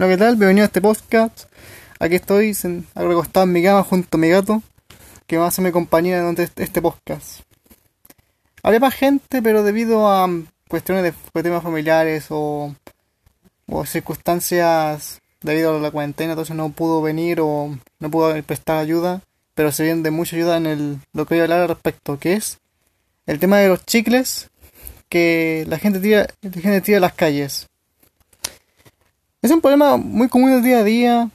Hola, ¿qué tal? Bienvenido a este podcast. Aquí estoy recostado en mi cama junto a mi gato, que va a hacerme compañía durante este podcast. Había más gente, pero debido a cuestiones de temas familiares o, o circunstancias debido a la cuarentena, entonces no pudo venir o no pudo prestar ayuda, pero se viene de mucha ayuda en el, lo que voy a hablar al respecto, que es el tema de los chicles que la gente tira, la gente tira a las calles. Es un problema muy común del día a día.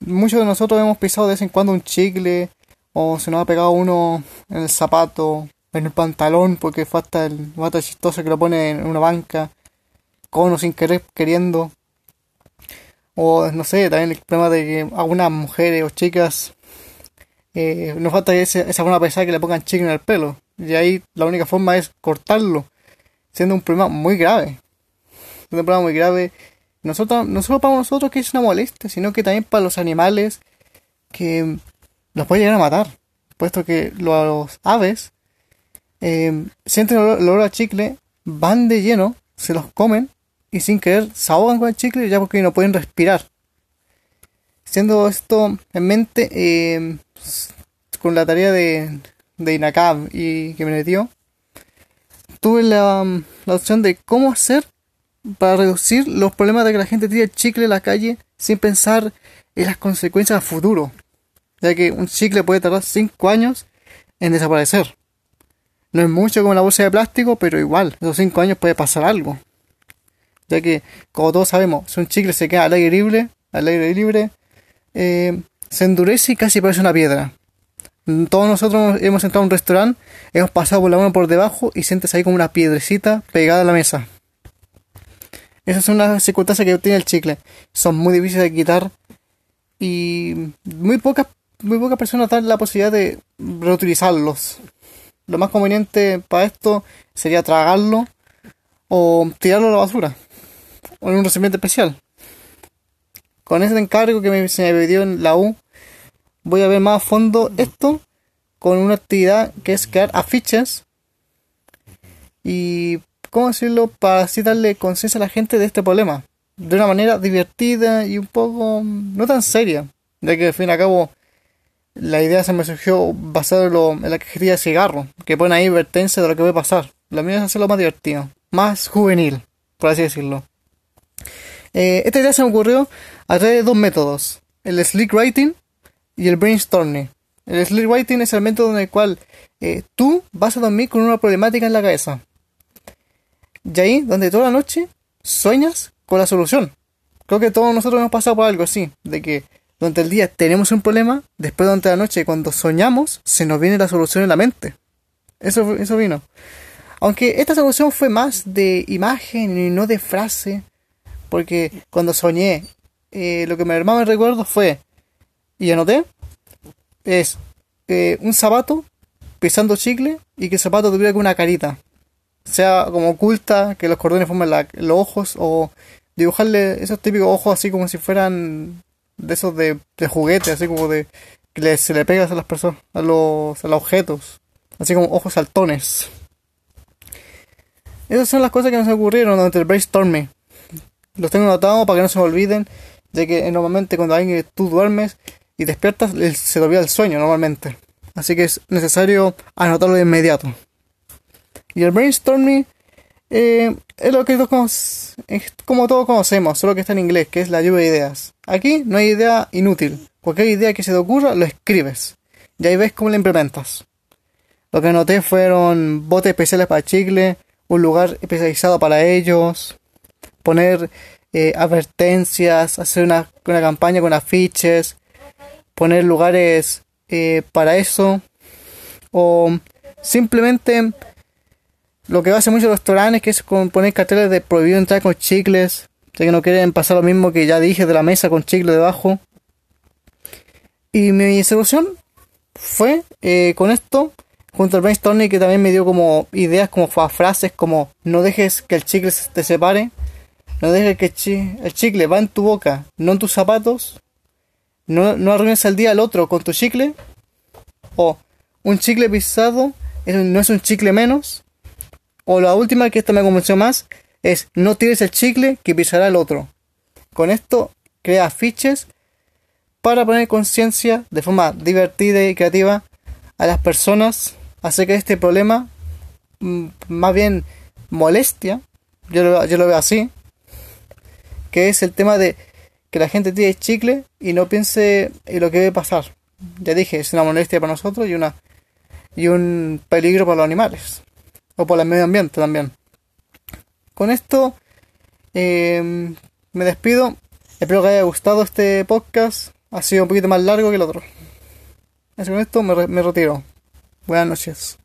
Muchos de nosotros hemos pisado de vez en cuando un chicle o se nos ha pegado uno en el zapato, en el pantalón porque falta el mata chistoso que lo pone en una banca, con o sin querer queriendo. O no sé, también el problema de que algunas mujeres o chicas eh, nos falta esa, buena pesada que le pongan chicle en el pelo. Y ahí la única forma es cortarlo, siendo un problema muy grave. un problema muy grave, nosotros, no solo para nosotros que es una molestia, sino que también para los animales que los puede llegar a matar. Puesto que los aves eh, sienten el olor, a chicle, van de lleno, se los comen y sin querer se ahogan con el chicle ya porque no pueden respirar. Siendo esto en mente, eh, con la tarea de, INACAB y que me metió, tuve la opción de cómo hacer para reducir los problemas de que la gente tire chicle en la calle sin pensar en las consecuencias a futuro, ya que un chicle puede tardar 5 años en desaparecer. No es mucho como la bolsa de plástico, pero igual, esos 5 años puede pasar algo. Ya que, como todos sabemos, si un chicle se queda al aire libre, al aire libre, eh, se endurece y casi parece una piedra. Todos nosotros hemos entrado a un restaurante, hemos pasado por la mano por debajo y sientes ahí como una piedrecita pegada a la mesa. Esas son las circunstancias que tiene el chicle. Son muy difíciles de quitar y muy pocas, muy personas dan la posibilidad de reutilizarlos. Lo más conveniente para esto sería tragarlo o tirarlo a la basura o en un recipiente especial. Con ese encargo que me, se me pidió en la U, voy a ver más a fondo esto con una actividad que es crear afiches y, ¿cómo decirlo?, para así darle conciencia a la gente de este problema, de una manera divertida y un poco no tan seria, ya que al fin y al cabo la idea se me surgió basado en, la cajetilla de cigarro, que pone ahí advertencia de lo que a pasar. La mía es hacerlo más divertido, más juvenil, por así decirlo. Eh, esta idea se me ocurrió a través de dos métodos, el slick writing y el brainstorming. El sleep writing es el método en el cual eh, tú vas a dormir con una problemática en la cabeza. Y ahí, donde toda la noche sueñas con la solución. Creo que todos nosotros hemos pasado por algo así, de que durante el día tenemos un problema, después durante la noche cuando soñamos se nos viene la solución en la mente. Eso, eso vino. Aunque esta solución fue más de imagen y no de frase, porque cuando soñé, eh, lo que me más me recuerdo fue y anoté es eh, un zapato pisando chicle y que el zapato tuviera una carita. Sea como oculta, que los cordones formen los ojos o dibujarle esos típicos ojos así como si fueran de esos de, de juguete, así como de que se le pegas a las personas, a los, a los objetos, así como ojos saltones. Esas son las cosas que nos ocurrieron durante el brainstorming. Los tengo anotados para que no se me olviden, de que normalmente cuando alguien tú duermes y despiertas, se te olvida el sueño normalmente. Así que es necesario anotarlo de inmediato. Y el brainstorming eh, es lo que todos, es como todos conocemos, solo que está en inglés, que es la lluvia de ideas. Aquí no hay idea inútil. Cualquier idea que se te ocurra, lo escribes. Y ahí ves cómo la implementas. Lo que anoté fueron botes especiales para chicle, un lugar especializado para ellos, poner eh, advertencias, hacer una, una campaña con afiches, poner lugares eh, para eso o simplemente lo que hace muchos restaurantes que es poner carteles de prohibido entrar con chicles ya que no quieren pasar lo mismo que ya dije de la mesa con chicle debajo y mi solución fue eh, con esto junto al brainstorming que también me dio como ideas como frases como no dejes que el chicle te separe no dejes que el chicle va en tu boca no en tus zapatos no, no arruines el día al otro con tu chicle. O un chicle pisado no es un chicle menos. O la última, que esta me convenció más, es no tires el chicle que pisará el otro. Con esto crea afiches para poner conciencia de forma divertida y creativa a las personas acerca de este problema, mm, más bien molestia, yo lo, veo así, que es el tema de que la gente tire chicle y no piense en lo que debe pasar. Ya dije, es una molestia para nosotros y una y un peligro para los animales o para el medio ambiente también. Con esto em, me despido. Espero que haya gustado este podcast. Ha sido un poquito más largo que el otro. Así con esto me, me retiro. Buenas noches.